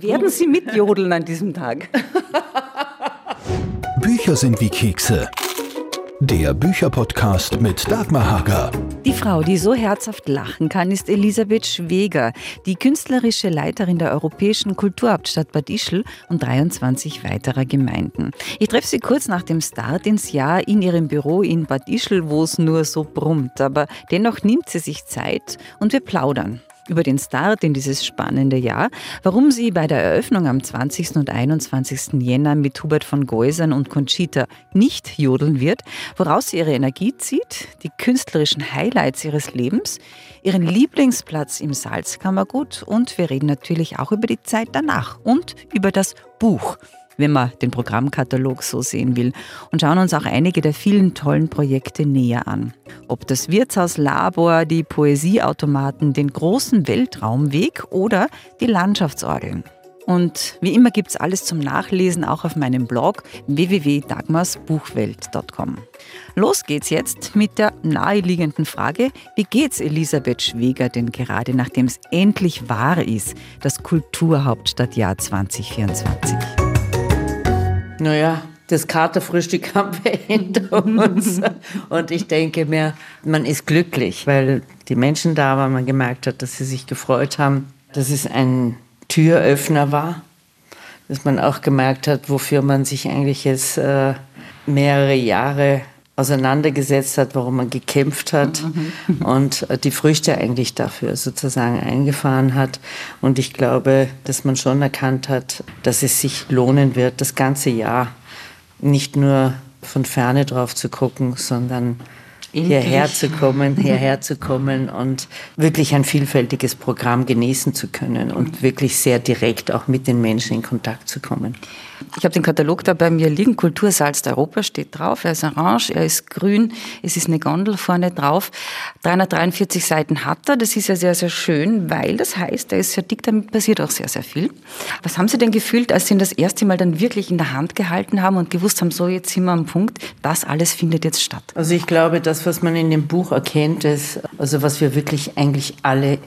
Werden Sie mitjodeln an diesem Tag? Bücher sind wie Kekse. Der Bücherpodcast mit Dagmar Hager. Die Frau, die so herzhaft lachen kann, ist Elisabeth Schweger, die künstlerische Leiterin der Europäischen Kulturhauptstadt Bad Ischl und 23 weiterer Gemeinden. Ich treffe sie kurz nach dem Start ins Jahr in ihrem Büro in Bad Ischl, wo es nur so brummt. Aber dennoch nimmt sie sich Zeit und wir plaudern über den Start in dieses spannende Jahr, warum sie bei der Eröffnung am 20. und 21. Jänner mit Hubert von Geusern und Conchita nicht jodeln wird, woraus sie ihre Energie zieht, die künstlerischen Highlights ihres Lebens, ihren Lieblingsplatz im Salzkammergut und wir reden natürlich auch über die Zeit danach und über das Buch wenn man den Programmkatalog so sehen will, und schauen uns auch einige der vielen tollen Projekte näher an. Ob das Wirtshaus Labor, die Poesieautomaten, den großen Weltraumweg oder die Landschaftsorgeln. Und wie immer gibt es alles zum Nachlesen auch auf meinem Blog www.dagmarsbuchwelt.com. Los geht's jetzt mit der naheliegenden Frage, wie geht's Elisabeth Schweger denn gerade, nachdem es endlich wahr ist, das Kulturhauptstadtjahr 2024? Naja, das Katerfrühstück haben wir hinter uns. Und ich denke mir, man ist glücklich, weil die Menschen da waren, man gemerkt hat, dass sie sich gefreut haben, dass es ein Türöffner war, dass man auch gemerkt hat, wofür man sich eigentlich jetzt äh, mehrere Jahre auseinandergesetzt hat, warum man gekämpft hat mhm. und die Früchte eigentlich dafür sozusagen eingefahren hat. Und ich glaube, dass man schon erkannt hat, dass es sich lohnen wird, das ganze Jahr nicht nur von ferne drauf zu gucken, sondern hierher zu kommen, hierher zu kommen und wirklich ein vielfältiges Programm genießen zu können und wirklich sehr direkt auch mit den Menschen in Kontakt zu kommen. Ich habe den Katalog da bei mir liegen. Kultursalz Europa steht drauf. Er ist orange, er ist grün, es ist eine Gondel vorne drauf. 343 Seiten hat er. Das ist ja sehr, sehr schön, weil das heißt, er ist sehr dick, damit passiert auch sehr, sehr viel. Was haben Sie denn gefühlt, als Sie ihn das erste Mal dann wirklich in der Hand gehalten haben und gewusst haben, so jetzt sind wir am Punkt, das alles findet jetzt statt? Also ich glaube, das, was man in dem Buch erkennt, ist, also was wir wirklich eigentlich alle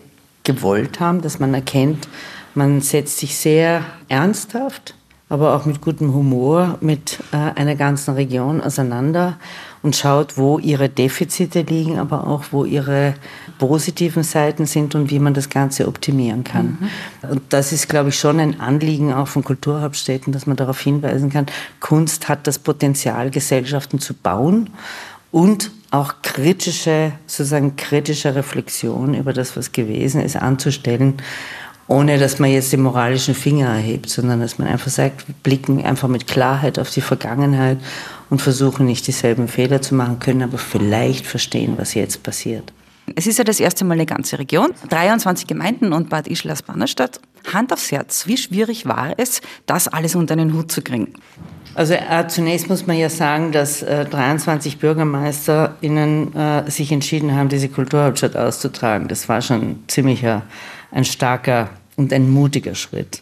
gewollt haben, dass man erkennt, man setzt sich sehr ernsthaft aber auch mit gutem Humor mit äh, einer ganzen Region auseinander und schaut, wo ihre Defizite liegen, aber auch wo ihre positiven Seiten sind und wie man das Ganze optimieren kann. Mhm. Und das ist, glaube ich, schon ein Anliegen auch von Kulturhauptstädten, dass man darauf hinweisen kann, Kunst hat das Potenzial, Gesellschaften zu bauen und auch kritische, sozusagen kritische Reflexion über das, was gewesen ist, anzustellen ohne dass man jetzt den moralischen Finger erhebt, sondern dass man einfach sagt, blicken einfach mit Klarheit auf die Vergangenheit und versuchen nicht dieselben Fehler zu machen, können aber vielleicht verstehen, was jetzt passiert. Es ist ja das erste Mal eine ganze Region, 23 Gemeinden und Bad Ischl als Bannerstadt. Hand aufs Herz, wie schwierig war es, das alles unter einen Hut zu kriegen? Also äh, zunächst muss man ja sagen, dass äh, 23 BürgermeisterInnen äh, sich entschieden haben, diese Kulturhauptstadt auszutragen. Das war schon ziemlicher ein starker und ein mutiger Schritt.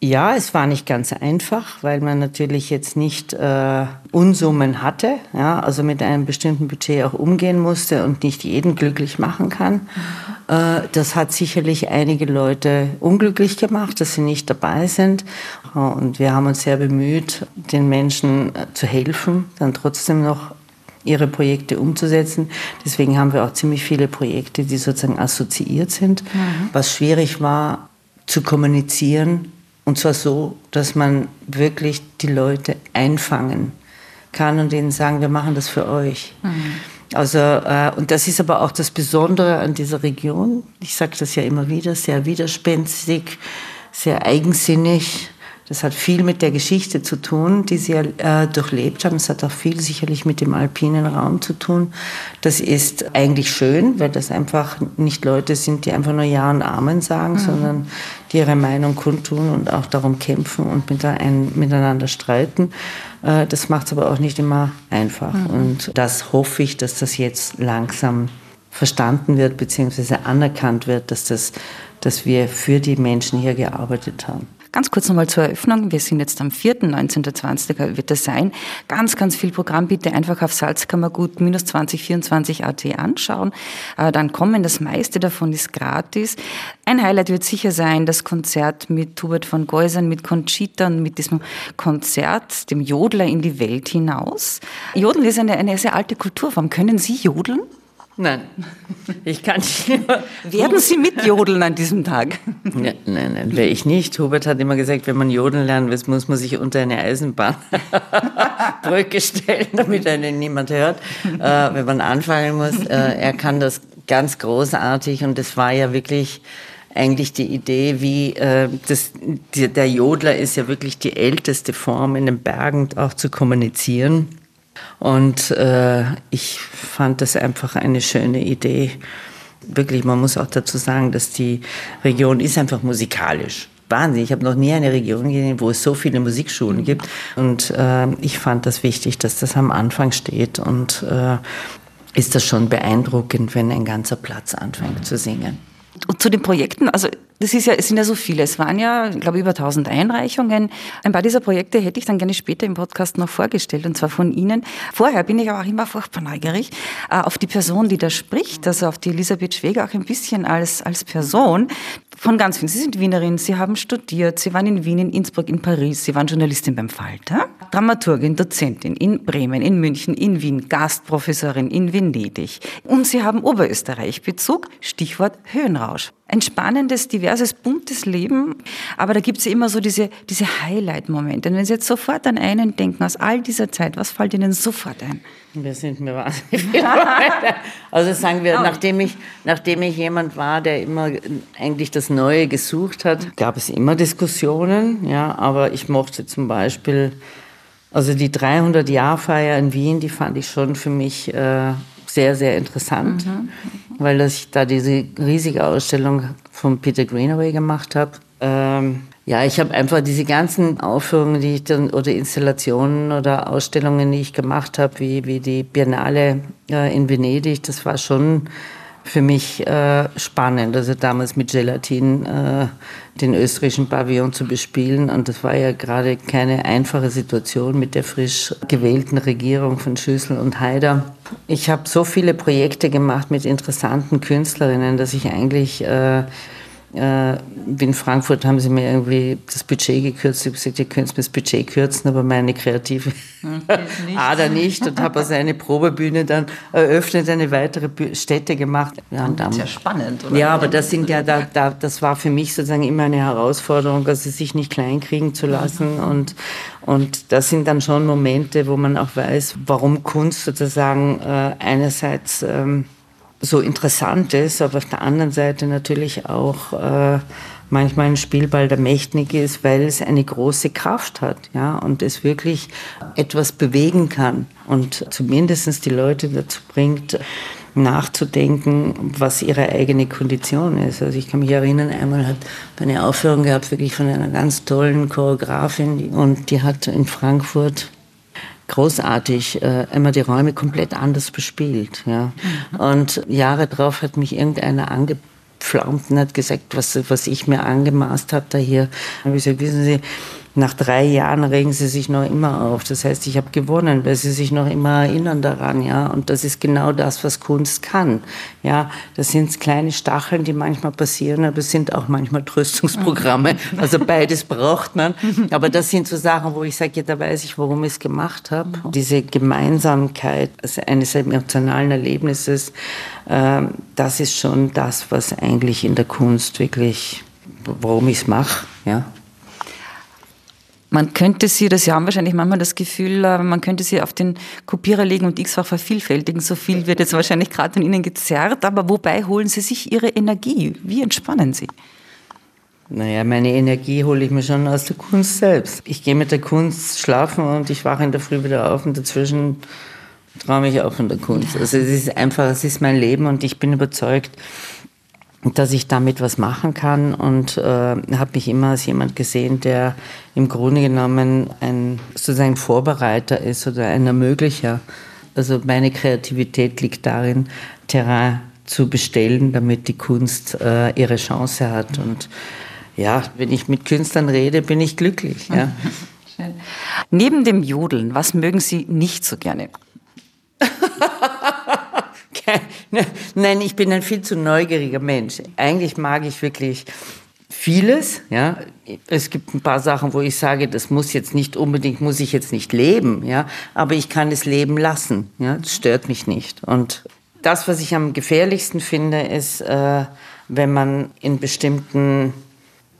Ja, es war nicht ganz einfach, weil man natürlich jetzt nicht äh, Unsummen hatte, ja, also mit einem bestimmten Budget auch umgehen musste und nicht jeden glücklich machen kann. Äh, das hat sicherlich einige Leute unglücklich gemacht, dass sie nicht dabei sind. Und wir haben uns sehr bemüht, den Menschen äh, zu helfen, dann trotzdem noch ihre Projekte umzusetzen. Deswegen haben wir auch ziemlich viele Projekte, die sozusagen assoziiert sind. Mhm. Was schwierig war, zu kommunizieren. Und zwar so, dass man wirklich die Leute einfangen kann und ihnen sagen, wir machen das für euch. Mhm. Also, äh, und das ist aber auch das Besondere an dieser Region. Ich sage das ja immer wieder, sehr widerspenstig, sehr eigensinnig. Das hat viel mit der Geschichte zu tun, die sie äh, durchlebt haben. Es hat auch viel sicherlich mit dem alpinen Raum zu tun. Das ist eigentlich schön, weil das einfach nicht Leute sind, die einfach nur Ja und Amen sagen, mhm. sondern die ihre Meinung kundtun und auch darum kämpfen und miteinander streiten. Äh, das macht es aber auch nicht immer einfach. Mhm. Und das hoffe ich, dass das jetzt langsam verstanden wird, beziehungsweise anerkannt wird, dass das dass wir für die Menschen hier gearbeitet haben. Ganz kurz nochmal zur Eröffnung. Wir sind jetzt am 4., 19.20. wird das sein. Ganz, ganz viel Programm bitte einfach auf Salzkammergut 2024 AT anschauen. Äh, dann kommen, das meiste davon ist gratis. Ein Highlight wird sicher sein, das Konzert mit Hubert von Geusern, mit Conchita und mit diesem Konzert, dem Jodler in die Welt hinaus. Jodeln ist eine, eine sehr alte Kulturform. Können Sie jodeln? Nein, ich kann nicht. Werden Sie mitjodeln an diesem Tag? Nein, nein, nein, wäre ich nicht. Hubert hat immer gesagt, wenn man jodeln lernen will, muss man sich unter eine Eisenbahnbrücke stellen, damit einen niemand hört, äh, wenn man anfangen muss. Äh, er kann das ganz großartig und es war ja wirklich eigentlich die Idee, wie äh, das, die, der Jodler ist ja wirklich die älteste Form in den Bergen auch zu kommunizieren. Und äh, ich fand das einfach eine schöne Idee. Wirklich, man muss auch dazu sagen, dass die Region ist einfach musikalisch. Wahnsinn. Ich habe noch nie eine Region gesehen, wo es so viele Musikschulen gibt. Und äh, ich fand das wichtig, dass das am Anfang steht. Und äh, ist das schon beeindruckend, wenn ein ganzer Platz anfängt zu singen. Und zu den Projekten, also das ist ja, es sind ja so viele. Es waren ja, ich glaube, über 1000 Einreichungen. Ein paar dieser Projekte hätte ich dann gerne später im Podcast noch vorgestellt, und zwar von Ihnen. Vorher bin ich aber auch immer furchtbar neugierig äh, auf die Person, die da spricht, also auf die Elisabeth Schweger auch ein bisschen als, als Person. Von ganz vielen. Sie sind Wienerin, Sie haben studiert, Sie waren in Wien, in Innsbruck, in Paris, Sie waren Journalistin beim Falter, Dramaturgin, Dozentin in Bremen, in München, in Wien, Gastprofessorin in Venedig. Und Sie haben Oberösterreich-Bezug, Stichwort Höhenrausch. Ein spannendes, diverses, buntes Leben, aber da gibt es ja immer so diese, diese Highlight-Momente. Und wenn Sie jetzt sofort an einen denken aus all dieser Zeit, was fällt Ihnen sofort ein? Wir sind mir wahnsinnig viel Also sagen wir, nachdem ich, nachdem ich jemand war, der immer eigentlich das Neue gesucht hat, gab es immer Diskussionen, ja, aber ich mochte zum Beispiel, also die 300-Jahr-Feier in Wien, die fand ich schon für mich äh, sehr, sehr interessant, mhm. weil ich da diese riesige Ausstellung von Peter Greenaway gemacht habe. Ähm, ja, ich habe einfach diese ganzen Aufführungen, die ich dann oder Installationen oder Ausstellungen, die ich gemacht habe, wie, wie die Biennale äh, in Venedig, das war schon für mich äh, spannend. Also damals mit Gelatin äh, den österreichischen Pavillon zu bespielen. Und das war ja gerade keine einfache Situation mit der frisch gewählten Regierung von Schüssel und Haider. Ich habe so viele Projekte gemacht mit interessanten Künstlerinnen, dass ich eigentlich äh, äh, in Frankfurt haben sie mir irgendwie das Budget gekürzt. Ich habe gesagt, ihr könnt mir das Budget kürzen, aber meine kreative nicht. Ader nicht. Und habe also eine Probebühne dann eröffnet, eine weitere Stätte gemacht. Ja, und dann, sehr spannend, oder? Ja, aber das sind ja, da, da, das war für mich sozusagen immer eine Herausforderung, also sich nicht kleinkriegen zu lassen. Und, und das sind dann schon Momente, wo man auch weiß, warum Kunst sozusagen äh, einerseits ähm, so interessant ist, aber auf der anderen Seite natürlich auch äh, manchmal ein Spielball der Mächtige ist, weil es eine große Kraft hat, ja, und es wirklich etwas bewegen kann und zumindest die Leute dazu bringt, nachzudenken, was ihre eigene Kondition ist. Also ich kann mich erinnern, einmal hat eine Aufführung gehabt, wirklich von einer ganz tollen Choreografin und die hat in Frankfurt großartig äh, immer die Räume komplett anders bespielt. Ja. Und Jahre darauf hat mich irgendeiner angepflaumt und hat gesagt, was, was ich mir angemaßt habe da hier. Und ich gesagt, wissen Sie, nach drei Jahren regen sie sich noch immer auf. Das heißt, ich habe gewonnen, weil sie sich noch immer erinnern daran, ja. Und das ist genau das, was Kunst kann. Ja, das sind kleine Stacheln, die manchmal passieren, aber es sind auch manchmal Tröstungsprogramme. Also beides braucht man. Aber das sind so Sachen, wo ich sage, ja, da weiß ich, warum ich es gemacht habe. Diese Gemeinsamkeit also eines emotionalen Erlebnisses, äh, das ist schon das, was eigentlich in der Kunst wirklich, warum ich es mache, ja. Man könnte sie, das haben wahrscheinlich manchmal das Gefühl, äh, man könnte sie auf den Kopierer legen und x-fach vervielfältigen. So viel wird jetzt wahrscheinlich gerade von Ihnen gezerrt, aber wobei holen Sie sich Ihre Energie? Wie entspannen Sie? Naja, meine Energie hole ich mir schon aus der Kunst selbst. Ich gehe mit der Kunst schlafen und ich wache in der Früh wieder auf und dazwischen träume ich auch von der Kunst. Also es ist einfach, es ist mein Leben und ich bin überzeugt, dass ich damit was machen kann und äh, habe mich immer als jemand gesehen, der im Grunde genommen ein sozusagen Vorbereiter ist oder ein Ermöglicher. Also meine Kreativität liegt darin, Terrain zu bestellen, damit die Kunst äh, ihre Chance hat. Und ja, wenn ich mit Künstlern rede, bin ich glücklich. Ja. Neben dem Jodeln, was mögen Sie nicht so gerne? Nein, ich bin ein viel zu neugieriger Mensch. Eigentlich mag ich wirklich vieles. Ja, es gibt ein paar Sachen, wo ich sage, das muss jetzt nicht unbedingt, muss ich jetzt nicht leben. Ja, aber ich kann es leben lassen. Ja, das stört mich nicht. Und das, was ich am gefährlichsten finde, ist, äh, wenn man in bestimmten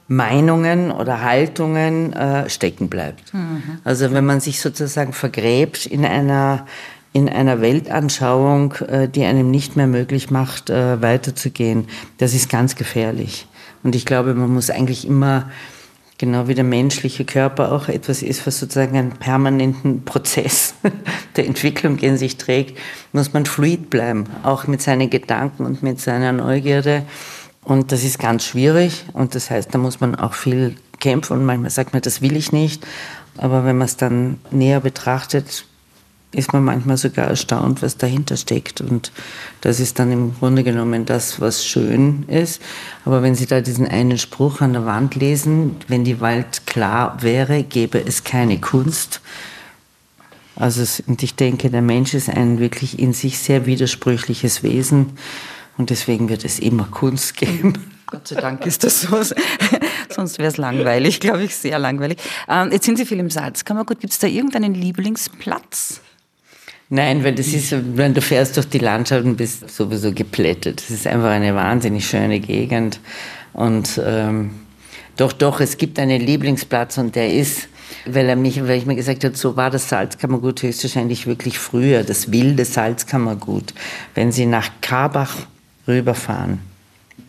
Meinungen oder Haltungen äh, stecken bleibt. Mhm. Also wenn man sich sozusagen vergräbt in einer in einer Weltanschauung, äh, die einem nicht mehr möglich macht, äh, weiterzugehen. Das ist ganz gefährlich. Und ich glaube, man muss eigentlich immer, genau wie der menschliche Körper auch etwas ist, was sozusagen einen permanenten Prozess der Entwicklung in sich trägt, muss man fluid bleiben, auch mit seinen Gedanken und mit seiner Neugierde. Und das ist ganz schwierig und das heißt, da muss man auch viel kämpfen und manchmal sagt man, das will ich nicht. Aber wenn man es dann näher betrachtet, ist man manchmal sogar erstaunt, was dahinter steckt. Und das ist dann im Grunde genommen das, was schön ist. Aber wenn Sie da diesen einen Spruch an der Wand lesen, wenn die Welt klar wäre, gäbe es keine Kunst. Also, und ich denke, der Mensch ist ein wirklich in sich sehr widersprüchliches Wesen. Und deswegen wird es immer Kunst geben. Gott sei Dank ist das so. Sonst wäre es langweilig, glaube ich, sehr langweilig. Ähm, jetzt sind Sie viel im Salzkammergut. Gibt es da irgendeinen Lieblingsplatz? Nein, weil das ist, wenn du fährst durch die Landschaft und bist sowieso geplättet. Das ist einfach eine wahnsinnig schöne Gegend. Und ähm, doch, doch, es gibt einen Lieblingsplatz und der ist, weil er mich, weil ich mir gesagt habe, so war das Salzkammergut höchstwahrscheinlich wirklich früher, das wilde Salzkammergut. Wenn Sie nach Karbach rüberfahren,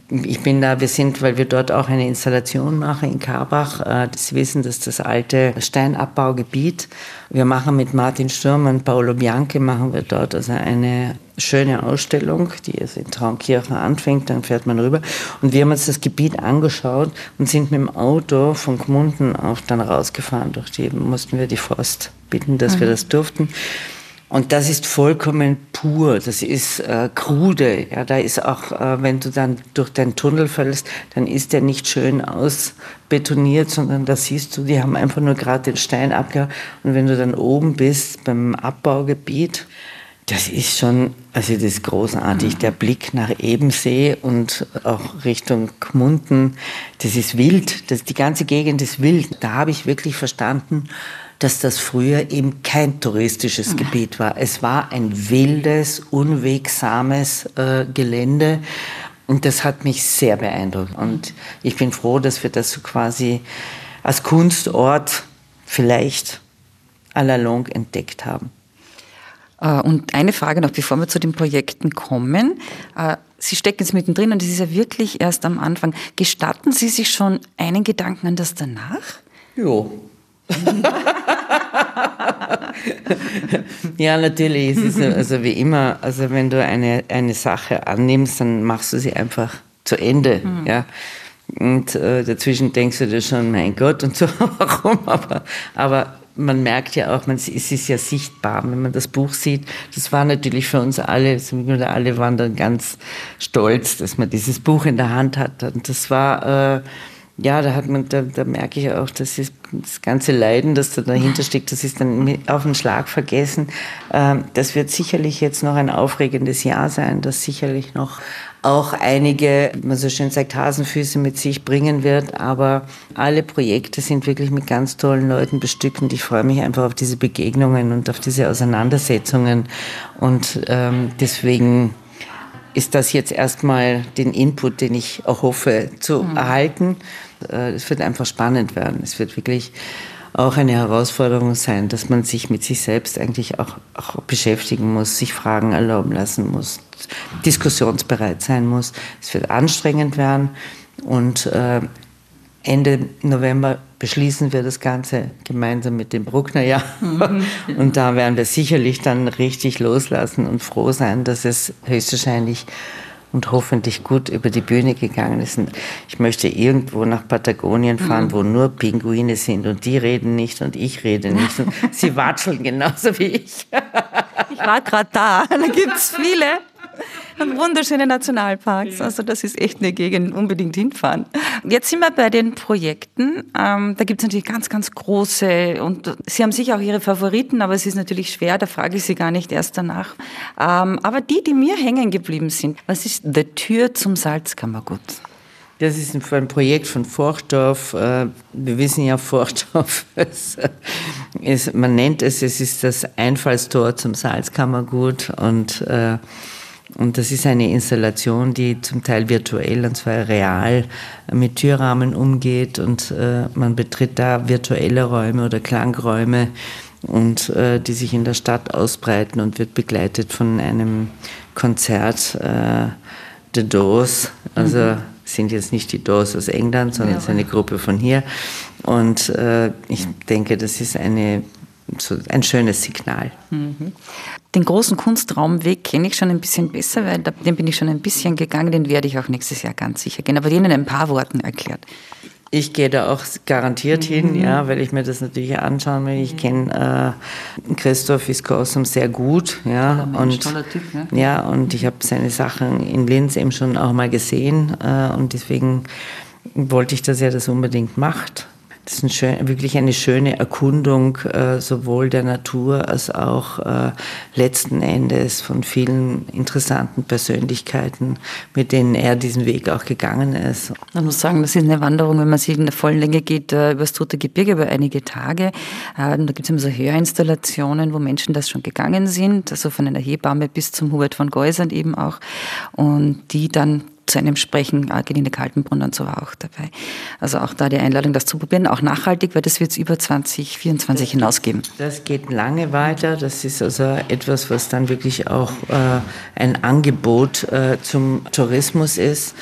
ich bin da, wir sind, weil wir dort auch eine Installation machen in Karbach. Äh, Sie wissen, dass das alte Steinabbaugebiet. Wir machen mit Martin Sturm und Paolo Bianchi machen wir dort also eine schöne Ausstellung, die jetzt in Traunkirchen anfängt, dann fährt man rüber. Und wir haben uns das Gebiet angeschaut und sind mit dem Auto von Gmunden auf dann rausgefahren. Durch die mussten wir die Forst bitten, dass mhm. wir das durften. Und das ist vollkommen pur, das ist äh, krude. Ja, da ist auch, äh, wenn du dann durch den Tunnel fällst, dann ist der nicht schön ausbetoniert, sondern da siehst du, die haben einfach nur gerade den Stein abgehauen. Und wenn du dann oben bist beim Abbaugebiet, das ist schon, also das ist großartig. Der Blick nach Ebensee und auch Richtung Gmunden, das ist wild. Das, die ganze Gegend ist wild. Da habe ich wirklich verstanden, dass das früher eben kein touristisches mhm. Gebiet war. Es war ein wildes, unwegsames äh, Gelände. Und das hat mich sehr beeindruckt. Und ich bin froh, dass wir das so quasi als Kunstort vielleicht à la longue entdeckt haben. Äh, und eine Frage noch, bevor wir zu den Projekten kommen. Äh, Sie stecken jetzt mittendrin und es ist ja wirklich erst am Anfang. Gestatten Sie sich schon einen Gedanken an das danach? Jo, ja, natürlich. Es ist also wie immer, also wenn du eine, eine Sache annimmst, dann machst du sie einfach zu Ende. Mhm. Ja. Und äh, dazwischen denkst du dir schon, mein Gott, und so, warum? Aber, aber man merkt ja auch, man, es ist ja sichtbar, wenn man das Buch sieht. Das war natürlich für uns alle, alle waren dann ganz stolz, dass man dieses Buch in der Hand hat. Und das war. Äh, ja, da hat man, da, da merke ich auch, dass das, ganze Leiden, das da dahinter steckt, das ist dann auf den Schlag vergessen. Ähm, das wird sicherlich jetzt noch ein aufregendes Jahr sein, das sicherlich noch auch einige, wie man so schön sagt, Hasenfüße mit sich bringen wird. Aber alle Projekte sind wirklich mit ganz tollen Leuten bestückt und ich freue mich einfach auf diese Begegnungen und auf diese Auseinandersetzungen. Und ähm, deswegen ist das jetzt erstmal den Input, den ich auch hoffe zu mhm. erhalten. Äh, es wird einfach spannend werden. Es wird wirklich auch eine Herausforderung sein, dass man sich mit sich selbst eigentlich auch, auch beschäftigen muss, sich Fragen erlauben lassen muss, diskussionsbereit sein muss. Es wird anstrengend werden und äh, Ende November beschließen wir das Ganze gemeinsam mit dem Brucknerjahr. Mhm. Und da werden wir sicherlich dann richtig loslassen und froh sein, dass es höchstwahrscheinlich und hoffentlich gut über die Bühne gegangen ist. Und ich möchte irgendwo nach Patagonien fahren, mhm. wo nur Pinguine sind und die reden nicht und ich rede nicht. Und sie watscheln genauso wie ich. ich war gerade da, da gibt es viele. Wunderschöne Nationalparks. Also das ist echt eine Gegend, unbedingt hinfahren. Jetzt sind wir bei den Projekten. Ähm, da gibt es natürlich ganz, ganz große und Sie haben sicher auch Ihre Favoriten, aber es ist natürlich schwer, da frage ich Sie gar nicht erst danach. Ähm, aber die, die mir hängen geblieben sind, was ist The Tür zum Salzkammergut? Das ist ein Projekt von Forchdorf. Äh, wir wissen ja, Forchdorf, ist, man nennt es, es ist das Einfallstor zum Salzkammergut und, äh, und das ist eine Installation, die zum Teil virtuell und zwar real mit Türrahmen umgeht und äh, man betritt da virtuelle Räume oder Klangräume und die sich in der Stadt ausbreiten und wird begleitet von einem Konzert The Doors, also mhm. sind jetzt nicht die Doors aus England, sondern es ist eine Gruppe von hier. Und äh, ich denke, das ist eine, so ein schönes Signal. Mhm. Den großen Kunstraumweg kenne ich schon ein bisschen besser, weil den bin ich schon ein bisschen gegangen, den werde ich auch nächstes Jahr ganz sicher gehen. Aber den in ein paar Worten erklärt. Ich gehe da auch garantiert mhm. hin, ja, weil ich mir das natürlich anschauen will. Ich kenne äh, Christoph Viskosum sehr gut, ja, Mensch, und typ, ne? ja, und ich habe seine Sachen in Linz eben schon auch mal gesehen äh, und deswegen wollte ich, dass er das unbedingt macht. Das ist ein schön, wirklich eine schöne Erkundung äh, sowohl der Natur als auch äh, letzten Endes von vielen interessanten Persönlichkeiten, mit denen er diesen Weg auch gegangen ist. Man muss sagen, das ist eine Wanderung, wenn man sie in der vollen Länge geht, äh, über das Tote Gebirge über einige Tage. Äh, da gibt es immer so Hörinstallationen, wo Menschen das schon gegangen sind, also von einer Hebamme bis zum Hubert von Geusern eben auch, und die dann zu einem Sprechen, Ageline Kaltenbrunn und so war auch dabei. Also auch da die Einladung, das zu probieren, auch nachhaltig, weil das wird es über 2024 hinausgeben. Das geht lange weiter. Das ist also etwas, was dann wirklich auch äh, ein Angebot äh, zum Tourismus ist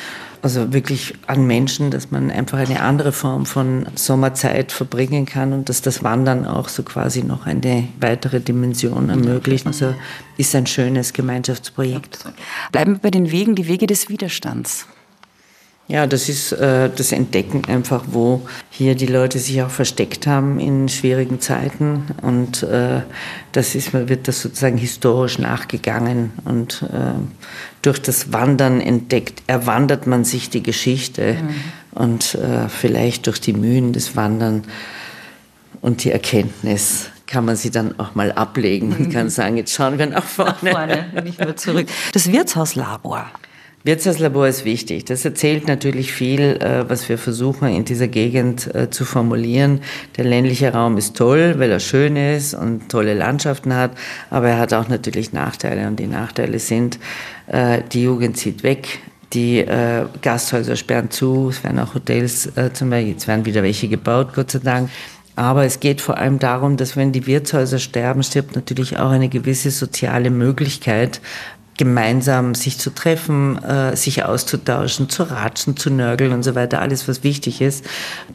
also wirklich an Menschen, dass man einfach eine andere Form von Sommerzeit verbringen kann und dass das Wandern auch so quasi noch eine weitere Dimension ermöglicht. Also ist ein schönes Gemeinschaftsprojekt. Bleiben wir bei den Wegen, die Wege des Widerstands. Ja, das ist äh, das Entdecken einfach, wo hier die Leute sich auch versteckt haben in schwierigen Zeiten. Und äh, das ist, wird das sozusagen historisch nachgegangen. Und äh, durch das Wandern entdeckt, erwandert man sich die Geschichte. Mhm. Und äh, vielleicht durch die Mühen des Wandern und die Erkenntnis kann man sie dann auch mal ablegen und kann sagen, jetzt schauen wir nach vorne. Nach vorne, nicht nur zurück. Das Wirtshauslabor. Wirtshauslabor ist wichtig. Das erzählt natürlich viel, äh, was wir versuchen in dieser Gegend äh, zu formulieren. Der ländliche Raum ist toll, weil er schön ist und tolle Landschaften hat, aber er hat auch natürlich Nachteile und die Nachteile sind, äh, die Jugend zieht weg, die Gasthäuser sperren zu, es werden auch Hotels zum Beispiel, jetzt werden wieder welche gebaut, Gott sei Dank. Aber es geht vor allem darum, dass wenn die Wirtshäuser sterben, stirbt natürlich auch eine gewisse soziale Möglichkeit, gemeinsam sich zu treffen, äh, sich auszutauschen, zu ratschen, zu nörgeln und so weiter, alles was wichtig ist.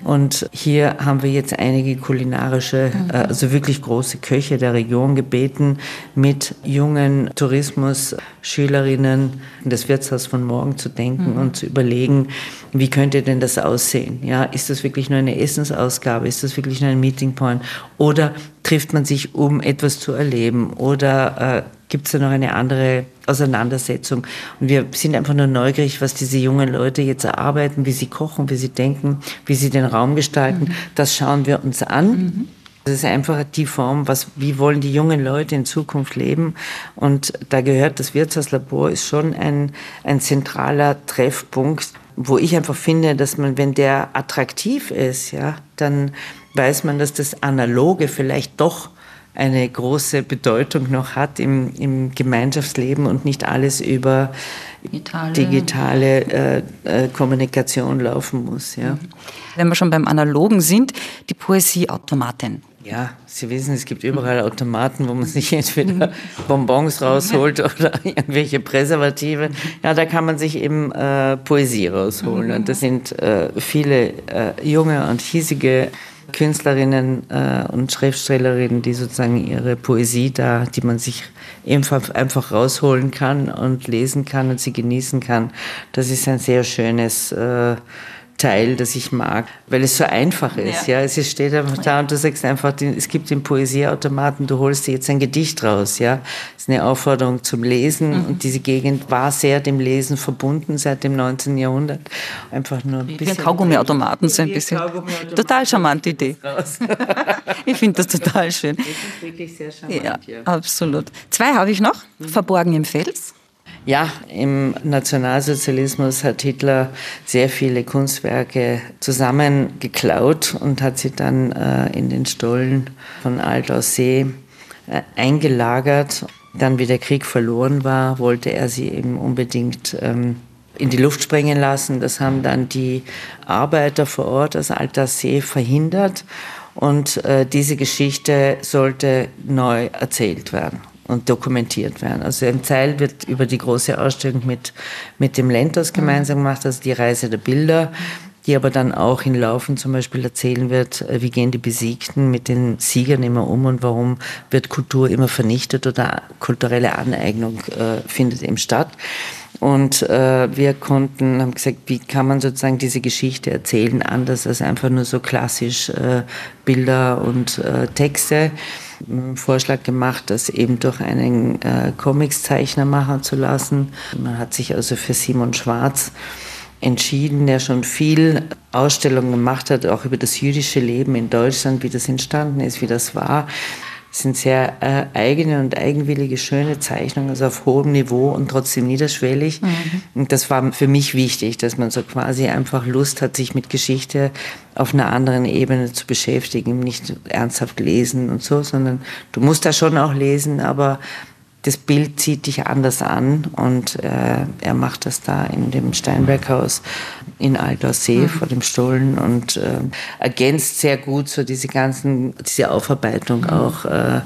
Und hier haben wir jetzt einige kulinarische, äh, also wirklich große Köche der Region gebeten, mit jungen Tourismus-Schülerinnen das Wirtshaus von morgen zu denken mhm. und zu überlegen, wie könnte denn das aussehen? Ja, ist das wirklich nur eine Essensausgabe? Ist das wirklich nur ein Meeting Point? Oder trifft man sich, um etwas zu erleben? Oder äh, gibt es da noch eine andere Auseinandersetzung. Und wir sind einfach nur neugierig, was diese jungen Leute jetzt erarbeiten, wie sie kochen, wie sie denken, wie sie den Raum gestalten. Mhm. Das schauen wir uns an. Mhm. Das ist einfach die Form, was, wie wollen die jungen Leute in Zukunft leben. Und da gehört das Wirtshauslabor ist schon ein, ein zentraler Treffpunkt, wo ich einfach finde, dass man, wenn der attraktiv ist, ja, dann weiß man, dass das Analoge vielleicht doch eine große Bedeutung noch hat im, im Gemeinschaftsleben und nicht alles über digitale, digitale äh, äh, Kommunikation laufen muss. Ja. Mhm. Wenn wir schon beim Analogen sind, die Poesieautomatin. Ja, Sie wissen, es gibt überall Automaten, wo man sich entweder Bonbons rausholt oder irgendwelche Präservative. Ja, da kann man sich eben äh, Poesie rausholen. Und das sind äh, viele äh, junge und hiesige Künstlerinnen äh, und Schriftstellerinnen, die sozusagen ihre Poesie da, die man sich einfach, einfach rausholen kann und lesen kann und sie genießen kann. Das ist ein sehr schönes äh, Teil, das ich mag, weil es so einfach ist. Ja, ja. es steht einfach da und du sagst einfach, es gibt den Poesieautomaten, du holst dir jetzt ein Gedicht raus. Ja, das ist eine Aufforderung zum Lesen mhm. und diese Gegend war sehr dem Lesen verbunden seit dem 19. Jahrhundert. Einfach nur ein bisschen. Kaugummiautomaten so ein bisschen. Total charmante Idee. ich finde das total schön. Das ist wirklich sehr charmant. Ja, ja. absolut. Zwei habe ich noch. Mhm. Verborgen im Fels. Ja, im Nationalsozialismus hat Hitler sehr viele Kunstwerke zusammengeklaut und hat sie dann äh, in den Stollen von Altaussee äh, eingelagert. Dann, wie der Krieg verloren war, wollte er sie eben unbedingt ähm, in die Luft sprengen lassen. Das haben dann die Arbeiter vor Ort aus Altaussee verhindert. Und äh, diese Geschichte sollte neu erzählt werden und dokumentiert werden. Also im Zeil wird über die große Ausstellung mit, mit dem Lentos gemeinsam gemacht, also die Reise der Bilder, die aber dann auch in Laufen zum Beispiel erzählen wird, äh, wie gehen die Besiegten mit den Siegern immer um und warum wird Kultur immer vernichtet oder kulturelle Aneignung äh, findet eben statt. Und äh, wir konnten, haben gesagt, wie kann man sozusagen diese Geschichte erzählen, anders als einfach nur so klassisch äh, Bilder und äh, Texte. Einen Vorschlag gemacht, das eben durch einen äh, Comicszeichner machen zu lassen. Man hat sich also für Simon Schwarz entschieden, der schon viel Ausstellungen gemacht hat, auch über das jüdische Leben in Deutschland, wie das entstanden ist, wie das war. Sind sehr äh, eigene und eigenwillige, schöne Zeichnungen, also auf hohem Niveau und trotzdem niederschwellig. Mhm. Und das war für mich wichtig, dass man so quasi einfach Lust hat, sich mit Geschichte auf einer anderen Ebene zu beschäftigen, nicht ernsthaft lesen und so, sondern du musst da schon auch lesen, aber das Bild zieht dich anders an und äh, er macht das da in dem Steinberghaus in Aldersee mhm. vor dem Stollen und äh, ergänzt sehr gut so diese ganzen, diese Aufarbeitung mhm. auch äh,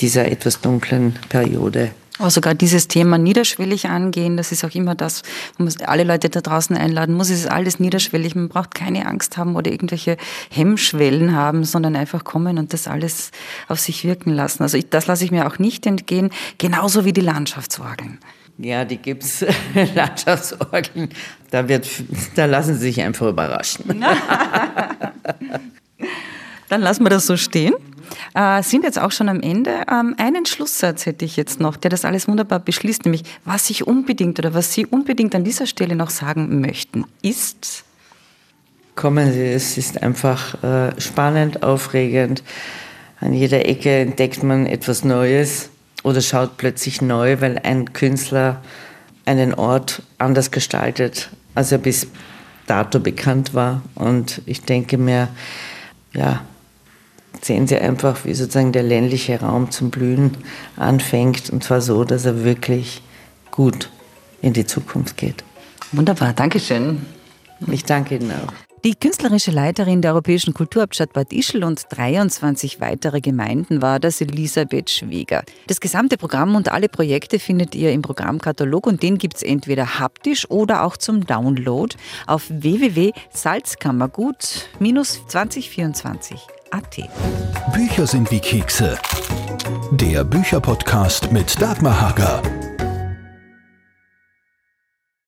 dieser etwas dunklen Periode. Aber sogar dieses Thema niederschwellig angehen, das ist auch immer das, man muss alle Leute da draußen einladen muss. Es ist alles niederschwellig. Man braucht keine Angst haben oder irgendwelche Hemmschwellen haben, sondern einfach kommen und das alles auf sich wirken lassen. Also ich, das lasse ich mir auch nicht entgehen, genauso wie die Landschaftsorgeln. Ja, die gibt's Landschaftsorgeln. Da wird, da lassen Sie sich einfach überraschen. Dann lassen wir das so stehen. Äh, sind jetzt auch schon am Ende. Ähm, einen Schlusssatz hätte ich jetzt noch, der das alles wunderbar beschließt, nämlich was ich unbedingt oder was Sie unbedingt an dieser Stelle noch sagen möchten, ist. Kommen Sie, es ist einfach äh, spannend, aufregend. An jeder Ecke entdeckt man etwas Neues oder schaut plötzlich neu, weil ein Künstler einen Ort anders gestaltet, als er bis dato bekannt war. Und ich denke mir, ja, sehen Sie einfach, wie sozusagen der ländliche Raum zum Blühen anfängt und zwar so, dass er wirklich gut in die Zukunft geht. Wunderbar, Dankeschön. Ich danke Ihnen auch. Die künstlerische Leiterin der Europäischen Kulturhauptstadt Bad Ischl und 23 weitere Gemeinden war das Elisabeth Schweger. Das gesamte Programm und alle Projekte findet ihr im Programmkatalog und den gibt es entweder haptisch oder auch zum Download auf www.salzkammergut-2024.at. Bücher sind wie Kekse. Der Bücherpodcast mit Dagmar Hager.